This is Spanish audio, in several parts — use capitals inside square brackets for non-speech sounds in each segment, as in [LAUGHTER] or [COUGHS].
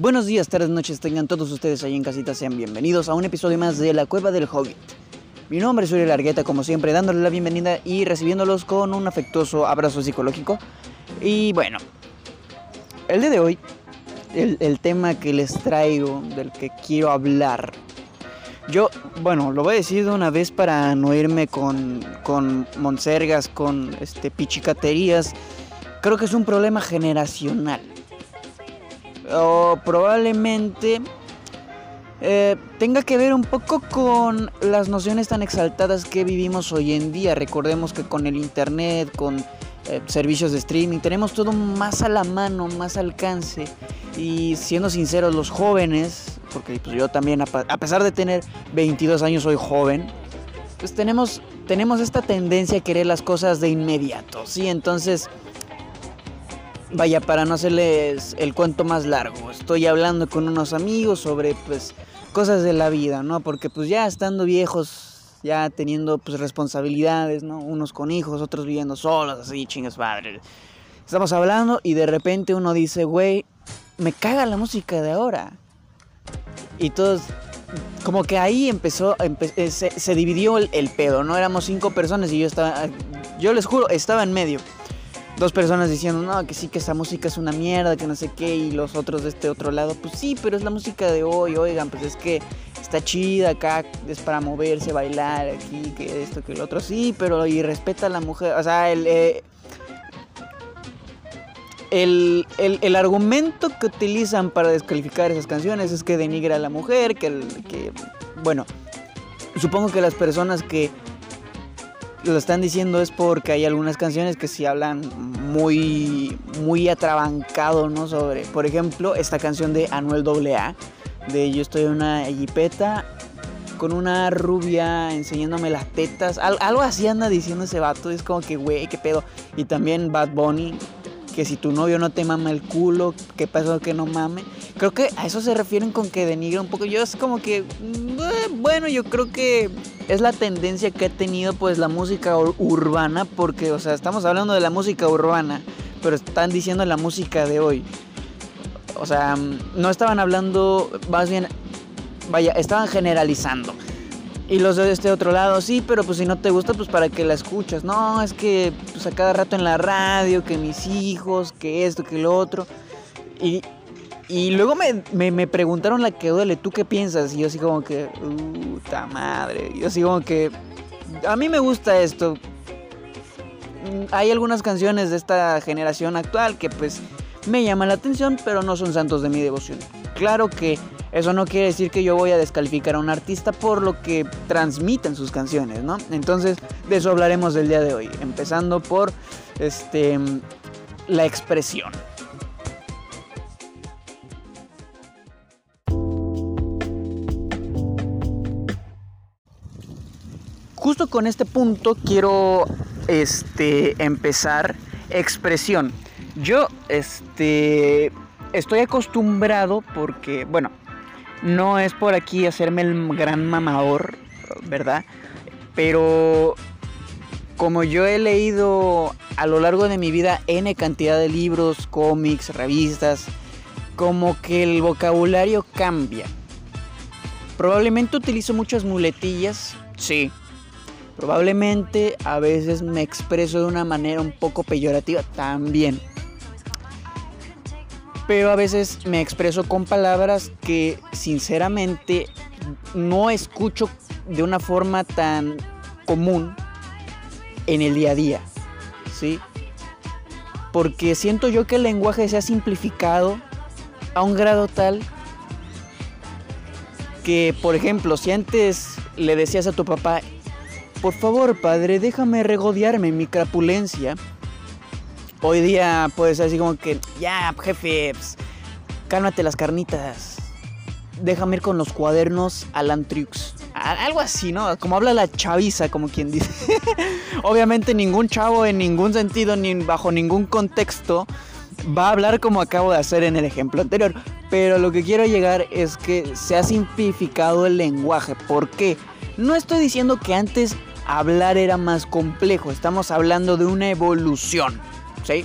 Buenos días, tardes, noches, tengan todos ustedes ahí en casita, sean bienvenidos a un episodio más de La Cueva del Hobbit. Mi nombre es Uriel Largueta, como siempre, dándole la bienvenida y recibiéndolos con un afectuoso abrazo psicológico. Y bueno, el día de hoy, el, tema que les traigo, del que quiero hablar, yo, bueno, lo voy a decir de una vez para no irme con, con monsergas, con este, pichicaterías. Creo que es un problema generacional. O probablemente eh, tenga que ver un poco con las nociones tan exaltadas que vivimos hoy en día. Recordemos que con el internet, con eh, servicios de streaming, tenemos todo más a la mano, más alcance. Y siendo sinceros, los jóvenes, porque pues yo también, a pesar de tener 22 años, soy joven, pues tenemos, tenemos esta tendencia a querer las cosas de inmediato, ¿sí? Entonces, vaya, para no hacerles el cuento más largo, estoy hablando con unos amigos sobre, pues, cosas de la vida, ¿no? Porque pues ya estando viejos, ya teniendo pues responsabilidades, ¿no? Unos con hijos, otros viviendo solos, así, chingas padre. Estamos hablando y de repente uno dice, güey, me caga la música de ahora. Y todos, como que ahí empezó, eh, se, dividió el, el, pedo, ¿no? Éramos cinco personas y yo estaba, yo les juro, estaba en medio dos personas diciendo, no, que sí, que esa música es una mierda, que no sé qué, y los otros de este otro lado, pues sí, pero es la música de hoy, oigan, pues es que está chida acá, es para moverse, bailar aquí, que esto, que el otro, sí, pero y respeta a la mujer, o sea, el... Eh, el, el, argumento que utilizan para descalificar esas canciones es que denigra a la mujer, que, que bueno, supongo que las personas que lo están diciendo es porque hay algunas canciones que sí hablan muy, muy atrabancado, ¿no? Sobre, por ejemplo, esta canción de Anuel AA, de Yo estoy en una jipeta con una rubia enseñándome las tetas. algo así anda diciendo ese vato. Es como que, güey, qué pedo. Y también Bad Bunny, que si tu novio no te mama el culo, ¿qué pasó que no mame? Creo que a eso se refieren con que denigra un poco. Yo es como que, eh, bueno, yo creo que es la tendencia que ha tenido pues la música urbana, porque, o sea, estamos hablando de la música urbana, pero están diciendo la música de hoy. O sea, mm, no estaban hablando, más bien, vaya, estaban generalizando. Y los de este otro lado, sí, pero pues si no te gusta, pues para que la escuchas. No, es que pues a cada rato en la radio, que mis hijos, que esto, que lo otro. Y, y luego me, me, preguntaron la que duele, ¿tú qué piensas? Y yo así como que, puta madre. Yo así como que, a mí me gusta esto. Hay algunas canciones de esta generación actual que pues me llaman la atención, pero no son santos de mi devoción. Claro que eso no quiere decir que yo voy a descalificar a un artista por lo que transmiten sus canciones, ¿no? Entonces, de eso hablaremos del día de hoy, empezando por este la expresión. Con este punto quiero este empezar expresión. Yo este estoy acostumbrado porque bueno, no es por aquí hacerme el gran mamador, ¿verdad? Pero como yo he leído a lo largo de mi vida N cantidad de libros, cómics, revistas, como que el vocabulario cambia. Probablemente utilizo muchas muletillas, sí. Probablemente a veces me expreso de una manera un poco peyorativa también pero a veces me expreso con palabras que sinceramente no escucho de una forma tan común en el día a día, ¿sí? Porque siento yo que el lenguaje se ha simplificado a un grado tal que, por ejemplo, si antes le decías a tu papá, por favor, padre, déjame regodearme en mi crapulencia, Hoy día puede ser así como que, ya, jefe, pues, cálmate las carnitas. Déjame ir con los cuadernos al Antriux. Algo así, ¿no? Como habla la chaviza, como quien dice. [LAUGHS] Obviamente ningún chavo en ningún sentido, ni bajo ningún contexto, va a hablar como acabo de hacer en el ejemplo anterior. Pero lo que quiero llegar es que se ha simplificado el lenguaje. ¿Por qué? No estoy diciendo que antes hablar era más complejo. Estamos hablando de una evolución. ¿sí?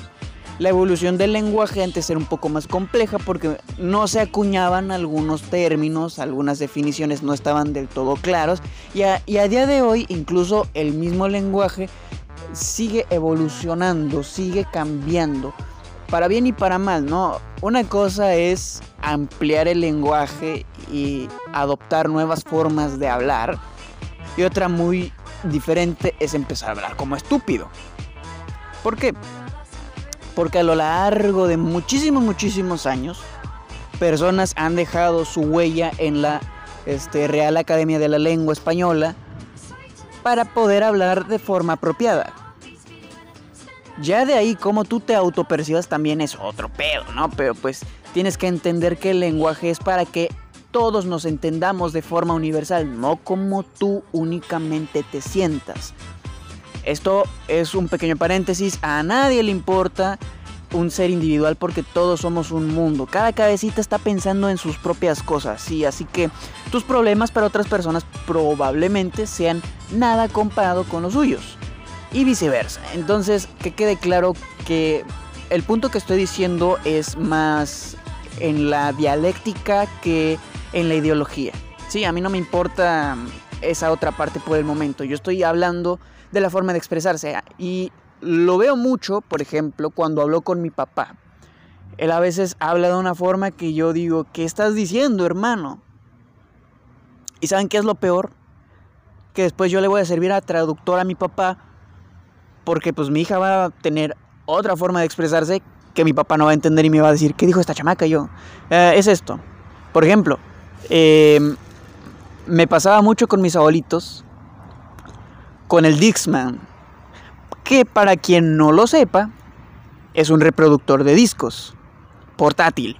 la evolución del lenguaje antes era un poco más compleja porque no se acuñaban algunos términos, algunas definiciones no estaban del todo claros y a, día de hoy incluso el mismo lenguaje sigue evolucionando, sigue cambiando, para bien y para mal, ¿no? Una cosa es ampliar el lenguaje y adoptar nuevas formas de hablar y otra muy diferente es empezar a hablar como estúpido. ¿Por qué? Porque a lo largo de muchísimos, muchísimos años, personas han dejado su huella en la este, Real Academia de la Lengua Española para poder hablar de forma apropiada. Ya de ahí, como tú te autopercibas también es otro pedo, ¿no? Pero pues tienes que entender que el lenguaje es para que todos nos entendamos de forma universal, no como tú únicamente te sientas. Esto es un pequeño paréntesis, a nadie le importa un ser individual porque todos somos un mundo. Cada cabecita está pensando en sus propias cosas, sí, así que tus problemas para otras personas probablemente sean nada comparado con los suyos. Y viceversa. Entonces, que quede claro que el punto que estoy diciendo es más en la dialéctica que en la ideología. Sí, a mí no me importa esa otra parte por el momento. Yo estoy hablando de la forma de expresarse. Y lo veo mucho, por ejemplo, cuando hablo con mi papá. Él a veces habla de una forma que yo digo, ¿qué estás diciendo, hermano? ¿Y saben qué es lo peor? Que después yo le voy a servir a traductor a mi papá porque pues mi hija va a tener otra forma de expresarse que mi papá no va a entender y me va a decir, ¿qué dijo esta chamaca? yo, eh, es esto. Por ejemplo, eh, me pasaba mucho con mis abuelitos con el Dixman, que para quien no lo sepa, es un reproductor de discos portátil.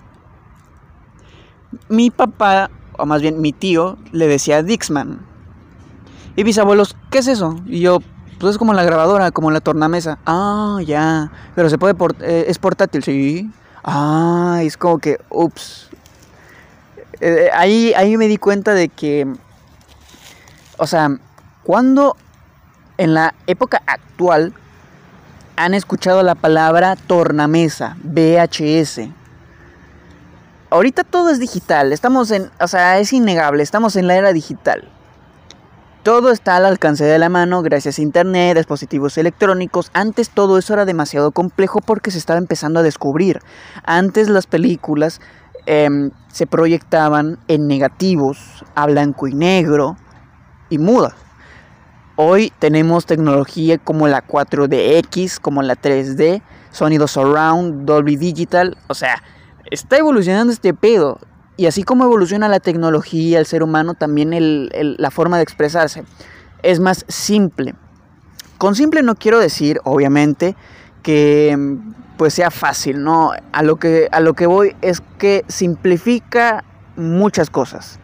Mi papá, o más bien mi tío, le decía Dixman. Y mis abuelos, ¿qué es eso? Y yo, pues es como la grabadora, como la tornamesa. Ah, ya. Pero se puede, eh, es portátil, sí. Ah, es como que, ups. Eh, ahí, ahí me di cuenta de que, o sea, cuando en la época actual han escuchado la palabra tornamesa, VHS. Ahorita todo es digital, estamos en, o sea, es innegable, estamos en la era digital. Todo está al alcance de la mano gracias a internet, dispositivos electrónicos. Antes todo eso era demasiado complejo porque se estaba empezando a descubrir. Antes las películas em, se proyectaban en negativos, a blanco y negro y mudas. Hoy tenemos tecnología como la 4DX, como la 3D, sonido surround, Dolby Digital, o sea, está evolucionando este pedo. Y así como evoluciona la tecnología, el ser humano, también la forma de expresarse es más simple. Con simple no quiero decir, obviamente, que pues sea fácil, ¿no? A lo que, a lo que voy es que simplifica muchas cosas.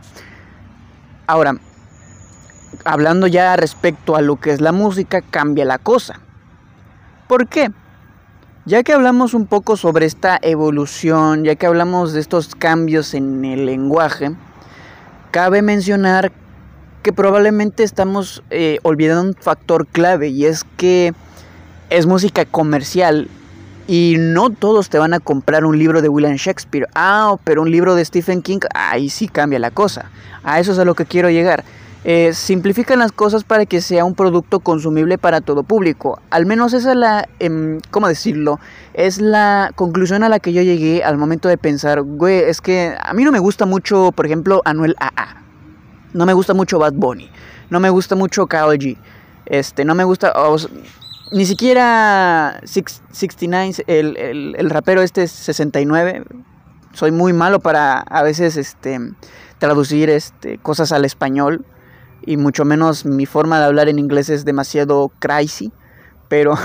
Ahora, hablando ya respecto a lo que es la música, cambia la cosa. ¿Por qué? Ya que hablamos un poco sobre esta evolución, ya que hablamos de estos cambios en el lenguaje, cabe mencionar que probablemente estamos eh, olvidando un factor clave y es que es música comercial y no todos te van a comprar un libro de William Shakespeare. Ah, pero un libro de Stephen King, ahí sí cambia la cosa. A eso es a lo que quiero llegar. Eh, simplifican las cosas para que sea un producto consumible para todo público. Al menos esa es la, em, ¿cómo decirlo? Es la conclusión a la que yo llegué al momento de pensar, güey, es que a mí no me gusta mucho, por ejemplo, Anuel AA. No me gusta mucho Bad Bunny. No me gusta mucho Karol G. Este, no me gusta... ni siquiera 69, el, el, el rapero este 69. Soy muy malo para a veces este, traducir este, cosas al español y mucho menos mi forma de hablar en inglés es demasiado crazy, pero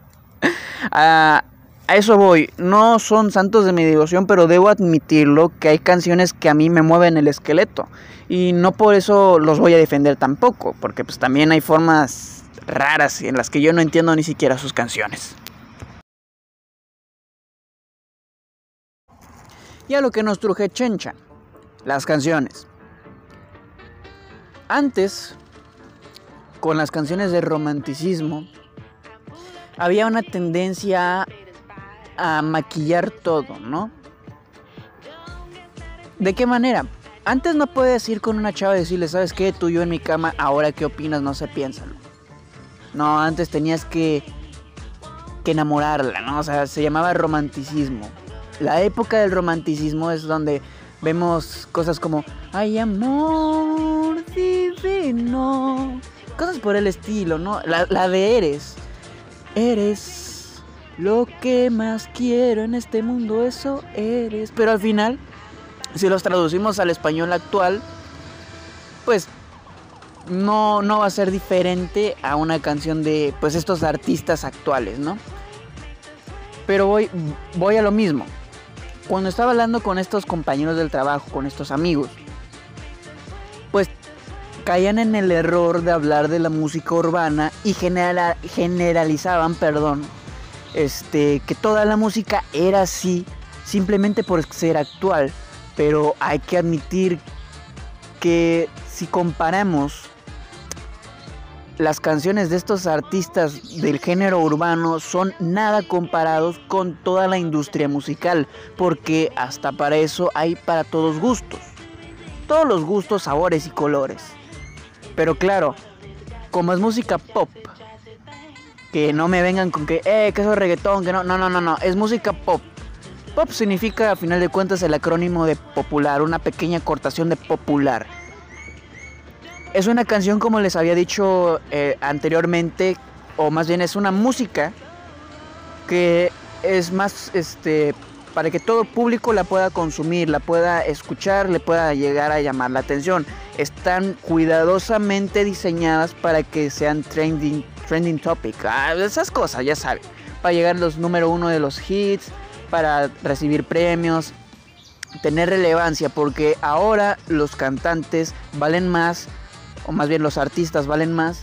[LAUGHS] a, eso voy. No son santos de mi devoción, pero debo admitirlo que hay canciones que a mí me mueven el esqueleto y no por eso los voy a defender tampoco, porque pues también hay formas raras en las que yo no entiendo ni siquiera sus canciones. Y a lo que nos truje Chencha, las canciones. Antes, con las canciones de romanticismo, había una tendencia a a maquillar todo, ¿no? ¿De qué manera? Antes no puedes ir con una chava y decirle, ¿sabes qué? Tú y yo en mi cama, ahora qué opinas, no sé, piénsalo. No, antes tenías que, que enamorarla, ¿no? O sea, se llamaba romanticismo. La época del romanticismo es donde vemos cosas como, ay amor divino. Cosas por el estilo, ¿no? La, la de eres. Eres lo que más quiero en este mundo, eso eres. Pero al final, si los traducimos al español actual, pues no, no va a ser diferente a una canción de pues estos artistas actuales, ¿no? Pero voy, voy a lo mismo. Cuando estaba hablando con estos compañeros del trabajo, con estos amigos, pues caían en el error de hablar de la música urbana y generalizaban, perdón, este, que toda la música era así simplemente por ser actual. Pero hay que admitir que si comparamos las canciones de estos artistas del género urbano son nada comparados con toda la industria musical, porque hasta para eso hay para todos gustos. Todos los gustos, sabores y colores. Pero claro, como es música pop, que no me vengan con que, eh, que eso es reggaetón, que no, no, no, no, no, es música pop. Pop significa a final de cuentas el acrónimo de popular, una pequeña cortación de popular. Es una canción como les había dicho eh, anteriormente, o más bien es una música que es más este para que todo público la pueda consumir, la pueda escuchar, le pueda llegar a llamar la atención. Están cuidadosamente diseñadas para que sean trending, trending topic. Ah, esas cosas, ya saben. Para llegar a los número uno de los hits, para recibir premios, tener relevancia, porque ahora los cantantes valen más o más bien los artistas valen más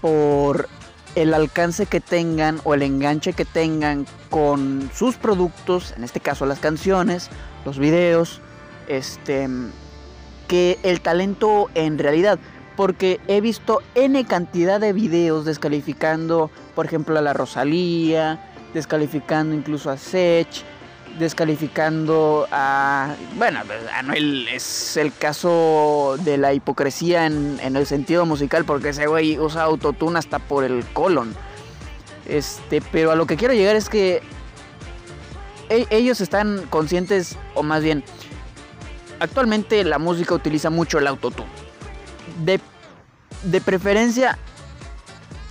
por el alcance que tengan o el enganche que tengan con sus productos, en este caso las canciones, los videos, este que el talento en realidad, porque he visto n cantidad de videos descalificando, por ejemplo, a la Rosalía, descalificando incluso a Sech, descalificando a. Bueno, Anuel es el caso de la hipocresía en, el sentido musical, porque ese güey usa autotune hasta por el colon. Este, pero a lo que quiero llegar es que e, ellos están conscientes, o más bien, actualmente la música utiliza mucho el autotune. De, de preferencia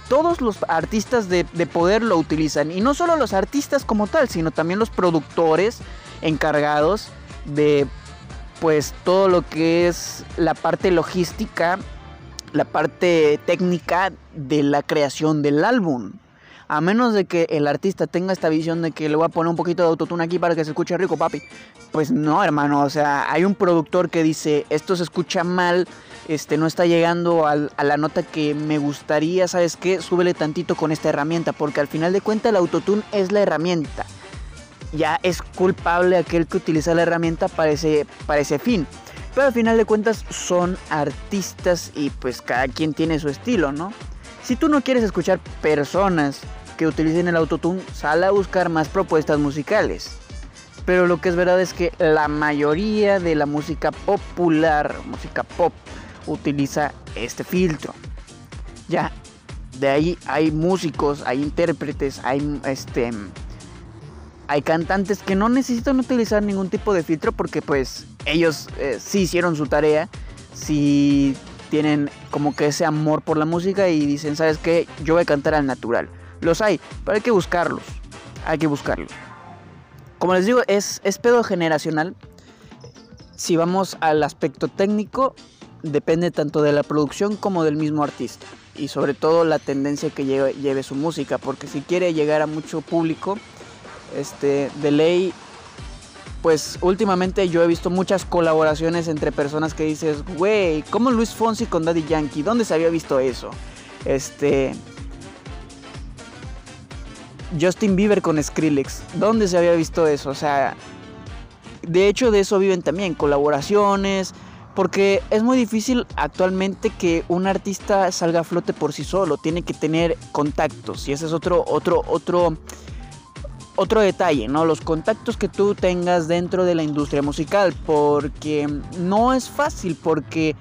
todos los artistas de, poder lo utilizan. Y no solo los artistas como tal, sino también los productores encargados de pues todo lo que es la parte logística, la parte técnica de la creación del álbum. A menos de que el artista tenga esta visión de que le voy a poner un poquito de autotune aquí para que se escuche rico, papi. Pues no, hermano. O sea, hay un productor que dice, esto se escucha mal, este, no está llegando a la nota que me gustaría, ¿sabes qué? Súbele tantito con esta herramienta, porque al final de cuentas el autotune es la herramienta. Ya es culpable aquel que utiliza la herramienta para ese, para ese fin. Pero al final de cuentas son artistas y pues cada quien tiene su estilo, ¿no? Si tú no quieres escuchar personas que utilicen el autotune, sal a buscar más propuestas musicales. Pero lo que es verdad es que la mayoría de la música popular, música pop, utiliza este filtro. Ya, de ahí hay músicos, hay intérpretes, hay este hay cantantes que no necesitan utilizar ningún tipo de filtro porque pues ellos eh, sí hicieron su tarea, sí tienen como que ese amor por la música y dicen, ¿sabes qué? Yo voy a cantar al natural. Los hay, pero hay que buscarlos. Hay que buscarlos. Como les digo, es, es pedo generacional. Si vamos al aspecto técnico, depende tanto de la producción como del mismo artista y sobre todo la tendencia que lleve, su música porque si quiere llegar a mucho público este de ley pues últimamente yo he visto muchas colaboraciones entre personas que dices güey como Luis Fonsi con Daddy Yankee dónde se había visto eso este Justin Bieber con Skrillex dónde se había visto eso o sea de hecho de eso viven también colaboraciones porque es muy difícil actualmente que un artista salga a flote por sí solo, tiene que tener contactos y ese es otro otro otro otro detalle, ¿no? Los contactos que tú tengas dentro de la industria musical, porque no es fácil, porque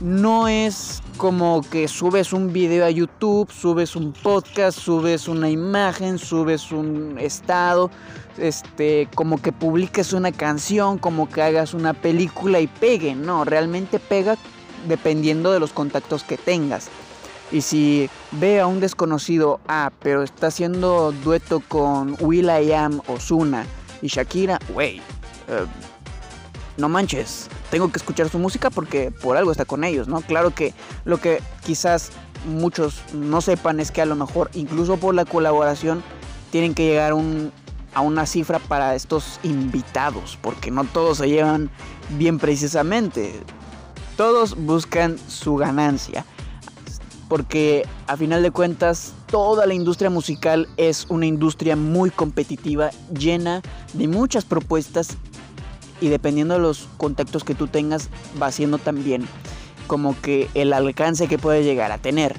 no es como que subes un video a YouTube, subes un podcast, subes una imagen, subes un estado, este, como que publiques una canción, como que hagas una película y pegue, no, realmente pega dependiendo de los contactos que tengas. Y si ve a un desconocido, ah, pero está haciendo dueto con Will.i.am, Ozuna y Shakira, wey, eh, no manches, tengo que escuchar su música porque por algo está con ellos, ¿no? Claro que lo que quizás muchos no sepan es que a lo mejor incluso por la colaboración tienen que llegar a una cifra para estos invitados, porque no todos se llevan bien precisamente. Todos buscan su ganancia porque a final de cuentas toda la industria musical es una industria muy competitiva, llena de muchas propuestas y dependiendo de los contactos que tú tengas va siendo también como que el alcance que puedes llegar a tener.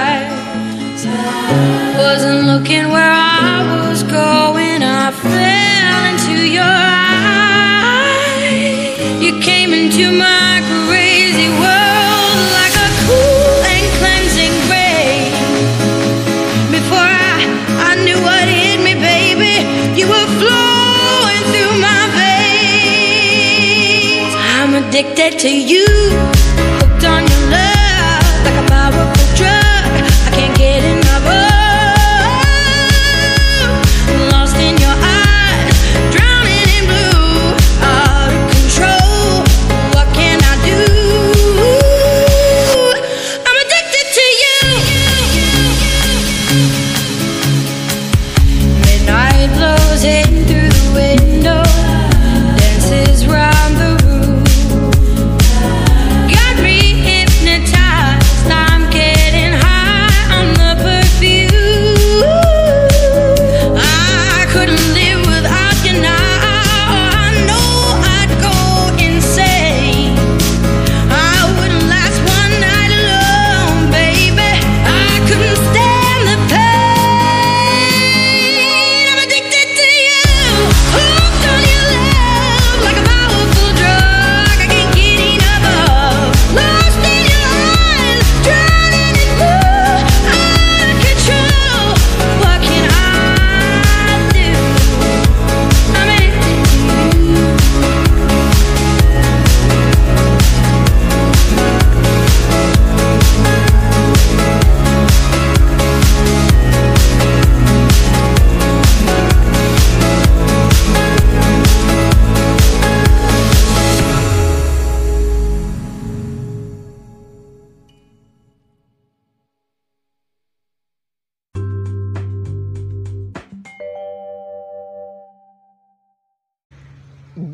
Wasn't looking where I was going. I fell into your eyes. You came into my crazy world like a cool and cleansing rain. Before I, I knew what hit me, baby, you were flowing through my veins. I'm addicted to you, away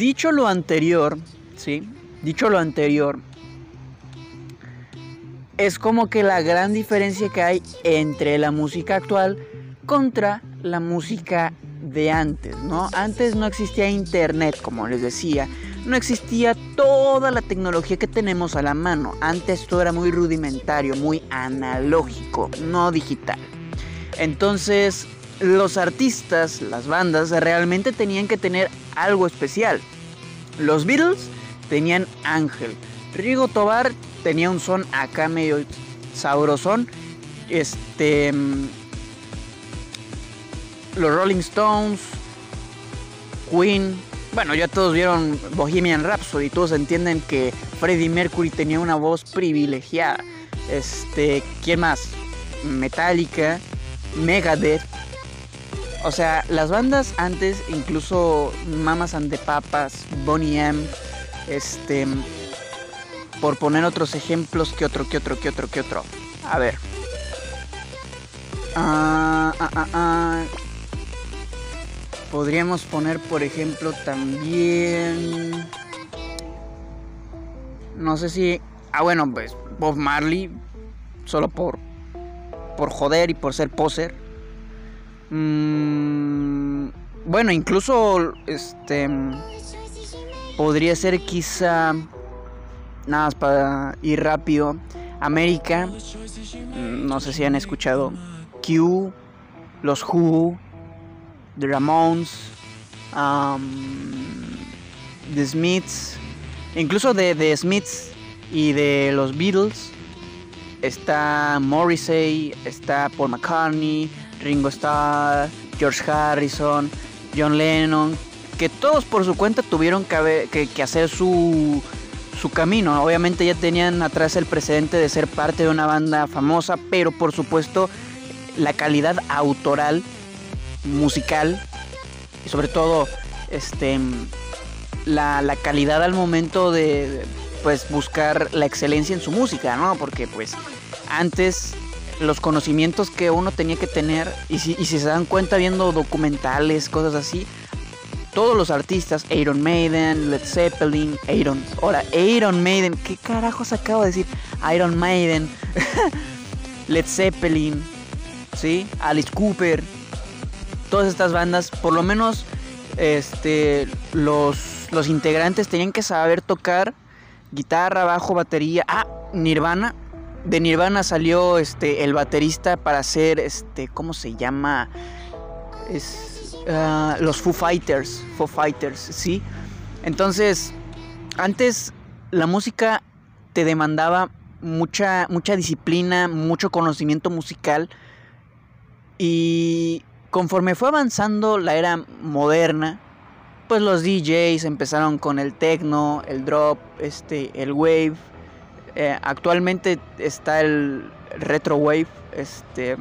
Dicho lo anterior, ¿sí? Dicho lo anterior, es como que la gran diferencia que hay entre la música actual contra la música de antes, ¿no? Antes no existía internet, como les decía, no existía toda la tecnología que tenemos a la mano. Antes todo era muy rudimentario, muy analógico, no digital. Entonces, los artistas, las bandas, realmente tenían que tener algo especial. Los Beatles tenían Ángel. Rigo Tobar tenía un son acá medio sabrosón. Este. Mm, los Rolling Stones. Queen. Bueno, ya todos vieron Bohemian Rhapsody. Todos entienden que Freddie Mercury tenía una voz privilegiada. Este. ¿Quién más? Metallica. Megadeth. O sea, las bandas antes, incluso Mamas and the Papas, Bonnie M, este, por poner otros ejemplos, que otro, que otro, que otro, que otro. A ver. Ah, ah, ah, ah. Podríamos poner, por ejemplo, también... No sé si... Ah, bueno, pues Bob Marley, solo por, por joder y por ser poser. Mm, bueno, incluso, este... Podría ser quizá... Nada más para ir rápido. América. Mm, no sé si han escuchado. Q. Los Who. The Ramones. The Smiths. Incluso de The Smiths y de los Beatles. Está Morrissey. Está Paul McCartney. Ringo Starr. George Harrison. John Lennon. Que todos por su cuenta tuvieron que, que hacer su su camino. Obviamente ya tenían atrás el precedente de ser parte de una banda famosa, pero por supuesto la calidad autoral, musical y sobre todo este la, la calidad al momento de pues buscar la excelencia en su música, ¿no? Porque pues antes los conocimientos que uno tenía que tener y si, se dan cuenta viendo documentales, cosas así, todos los artistas, Iron Maiden, Led Zeppelin, Iron, ahora Iron Maiden, ¿qué carajos acabo de decir? Iron Maiden, [LAUGHS] Led Zeppelin, ¿sí? Alice Cooper, todas estas bandas, por lo menos este, los, los integrantes tenían que saber tocar guitarra, bajo, batería. Ah, Nirvana. De Nirvana salió este, el baterista para hacer, este, ¿cómo se llama? Es, Ah, los Foo Fighters, Foo Fighters, ¿sí? Entonces, antes la música te demandaba mucha, mucha disciplina, mucho conocimiento musical y conforme fue avanzando la era moderna, pues los DJs empezaron con el techno, el drop, este, el wave. Eh, actualmente está el retro wave, este,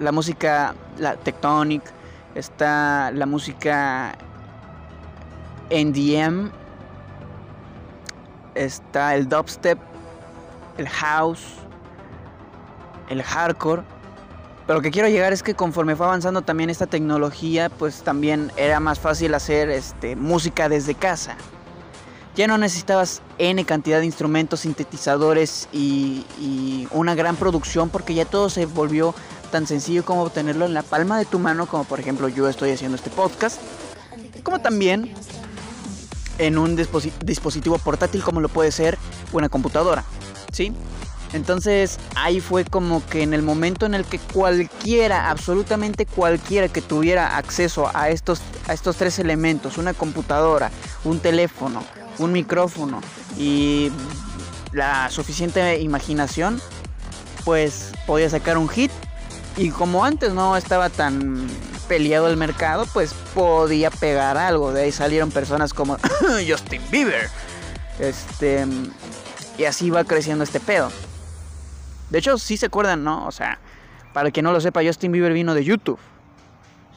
la música, la tectonic está la música NDM, está el dubstep, el house, el hardcore. Pero lo que quiero llegar es que conforme fue avanzando también esta tecnología, pues también era más fácil hacer este, música desde casa. Ya no necesitabas N cantidad de instrumentos, sintetizadores y, una gran producción porque ya todo se volvió tan sencillo como tenerlo en la palma de tu mano, como por ejemplo yo estoy haciendo este podcast, como también en un dispositivo portátil como lo puede ser una computadora, ¿sí? Entonces ahí fue como que en el momento en el que cualquiera, absolutamente cualquiera que tuviera acceso a estos, a estos tres elementos, una computadora, un teléfono, un micrófono y la suficiente imaginación, pues podía sacar un hit y como antes no estaba tan peleado el mercado, pues podía pegar algo. De ahí salieron personas como [COUGHS] Justin Bieber. Este. Y así va creciendo este pedo. De hecho, sí se acuerdan, ¿no? O sea, para el que no lo sepa, Justin Bieber vino de YouTube.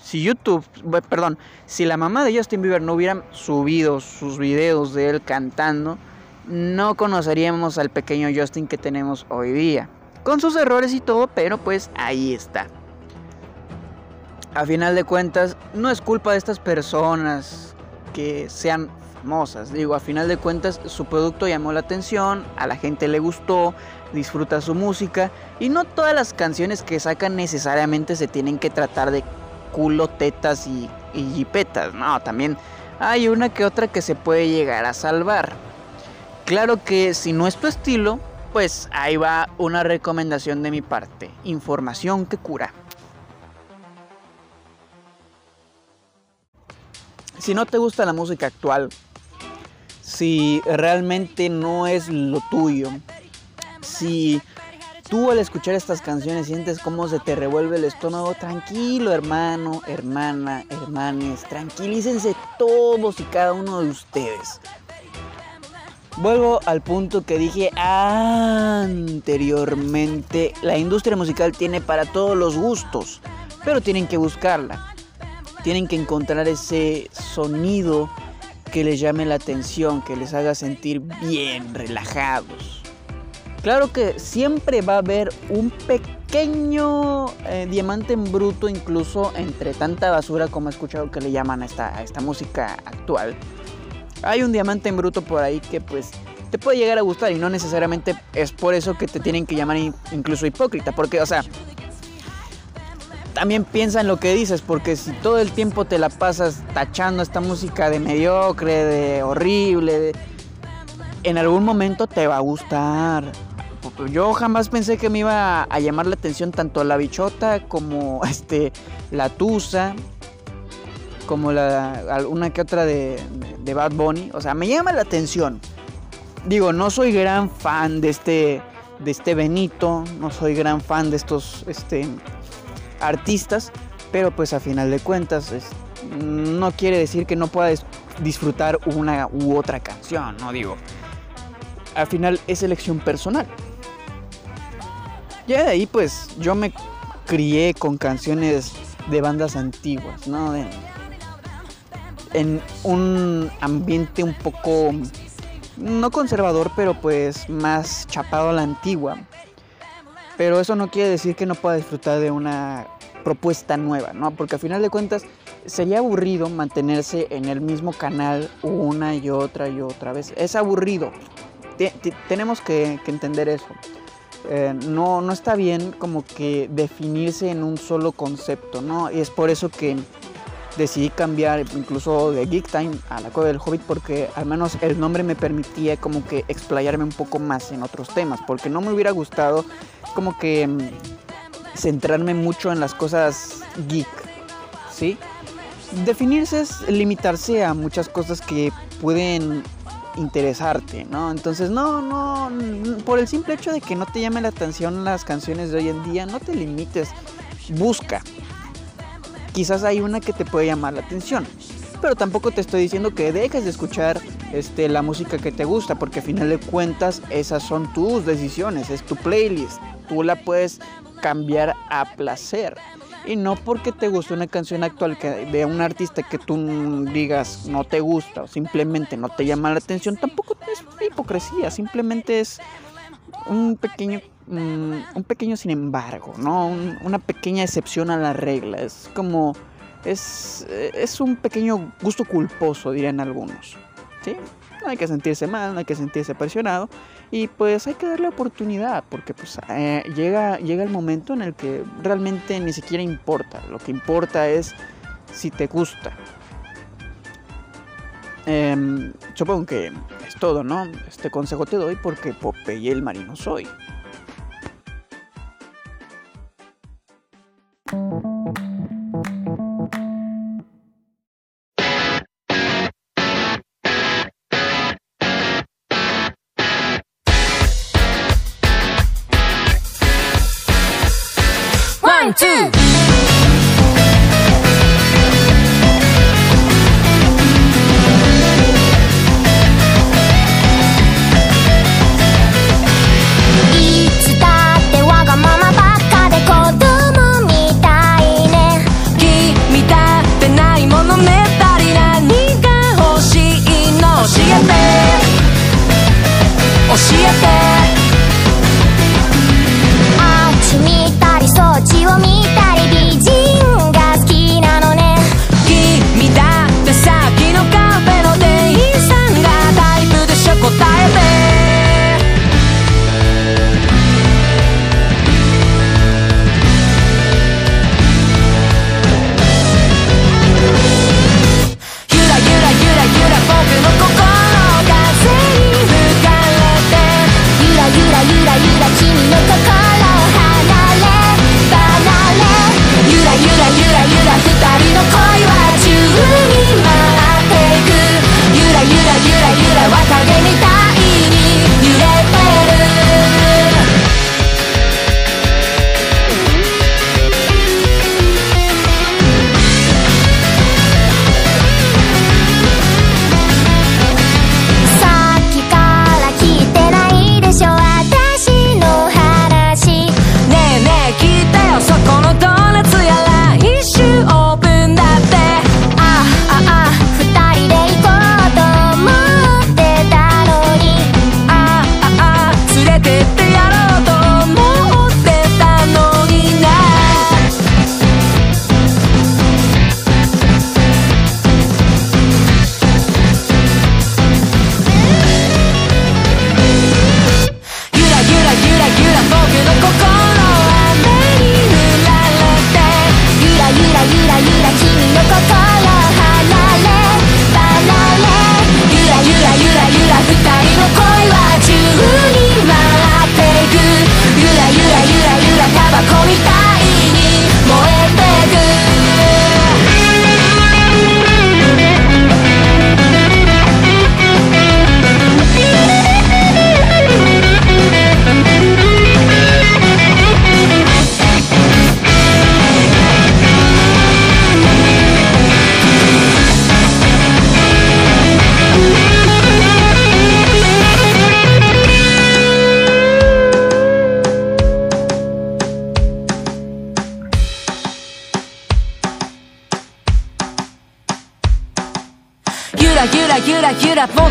Si YouTube, perdón, si la mamá de Justin Bieber no hubiera subido sus videos de él cantando, no conoceríamos al pequeño Justin que tenemos hoy día con sus errores y todo, pero pues ahí está. A final de cuentas, no es culpa de estas personas que sean famosas. Digo, a final de cuentas, su producto llamó la atención, a la gente le gustó, disfruta su música y no todas las canciones que sacan necesariamente se tienen que tratar de culo, tetas y, y jipetas. No, también hay una que otra que se puede llegar a salvar. Claro que si no es tu estilo, pues ahí va una recomendación de mi parte. Información que cura. Si no te gusta la música actual, si realmente no es lo tuyo, si tú al escuchar estas canciones sientes cómo se te revuelve el estómago, tranquilo hermano, hermana, hermanes, tranquilícense todos y cada uno de ustedes. Vuelvo al punto que dije anteriormente, la industria musical tiene para todos los gustos, pero tienen que buscarla. Tienen que encontrar ese sonido que les llame la atención, que les haga sentir bien, relajados. Claro que siempre va a haber un pequeño eh, diamante en bruto, incluso entre tanta basura como he escuchado que le llaman a esta, a esta música actual. Hay un diamante en bruto por ahí que pues te puede llegar a gustar y no necesariamente es por eso que te tienen que llamar incluso hipócrita, porque o sea, también piensa en lo que dices, porque si todo el tiempo te la pasas tachando esta música de mediocre, de horrible, en algún momento te va a gustar. Yo jamás pensé que me iba a llamar la atención tanto la bichota como [LAUGHS] este la tusa, como la alguna que otra de, de Bad Bunny. O sea, me llama la atención digo, no soy gran fan de este, de este Benito, no soy gran fan de estos este, artistas, pero pues a final de cuentas no quiere decir que no puedas disfrutar una u otra canción, no digo. Al final es elección personal. Ya de ahí pues yo me crié con canciones de bandas antiguas, ¿no? en un ambiente un poco no conservador, pero pues más chapado a la antigua. Pero eso no quiere decir que no pueda disfrutar de una propuesta nueva, ¿no? Porque al final de cuentas sería aburrido mantenerse en el mismo canal una y otra y otra vez. Es aburrido. tenemos que, entender eso. Eh, no, no está bien como que definirse en un solo concepto, ¿no? Y es por eso que decidí cambiar incluso de Geek Time a la Cueva del Hobbit porque al menos el nombre me permitía como que explayarme un poco más en otros temas, porque no me hubiera gustado como que mm, centrarme mucho en las cosas geek, ¿sí? Definirse es limitarse a muchas cosas que pueden interesarte, ¿no? Entonces, no, no, por el simple hecho de que no te llame la atención las canciones de hoy en día, no te limites, busca, quizás hay una que te puede llamar la atención. Pero tampoco te estoy diciendo que dejes de escuchar este, la música que te gusta, porque al final de cuentas esas son tus decisiones, es tu playlist. Tú la puedes cambiar a placer. Y no porque te guste una canción actual que, de un artista que tú digas no te gusta o simplemente no te llama la atención, tampoco es hipocresía, simplemente es un pequeño Mm, un pequeño sin embargo, ¿no? una pequeña excepción a la regla. Es como. Es, es un pequeño gusto culposo, dirían algunos. ¿Sí? No hay que sentirse mal, no hay que sentirse presionado. Y pues hay que darle oportunidad, porque pues eh, llega, llega el momento en el que realmente ni siquiera importa. Lo que importa es si te gusta. Em, supongo que es todo, ¿no? Este consejo te doy porque Popeye el marino soy.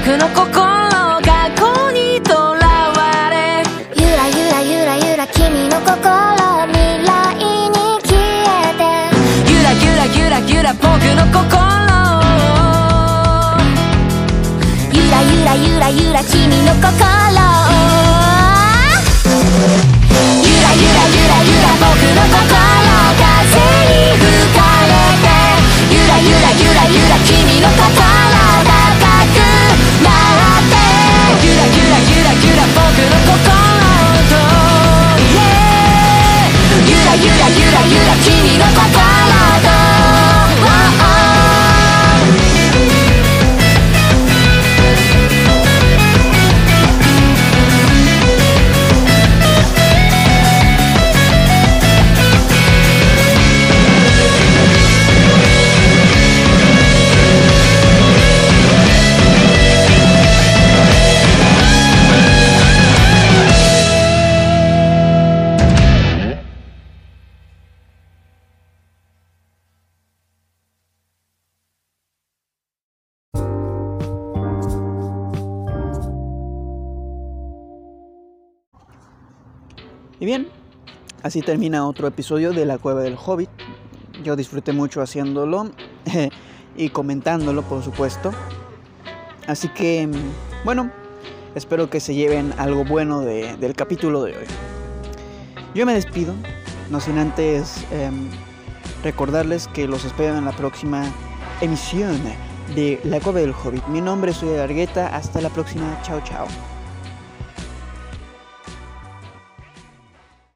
僕の心がにとらわれ。ゆらゆらゆらゆら君の心未来に消えて。ゆらゆらゆらゆら僕の心ゆらゆらゆらゆら君の心。ゆらゆらゆらゆら僕の心 Y bien, así termina otro episodio de La Cueva del Hobbit. Yo disfruté mucho haciéndolo [LAUGHS] y comentándolo, por supuesto. Así que, bueno, espero que se lleven algo bueno de- del capítulo de hoy. Yo me despido, no sin antes em, recordarles que los espero en la próxima emisión de La Cueva del Hobbit. Mi nombre es Soy Argueta, hasta la próxima, chao chao.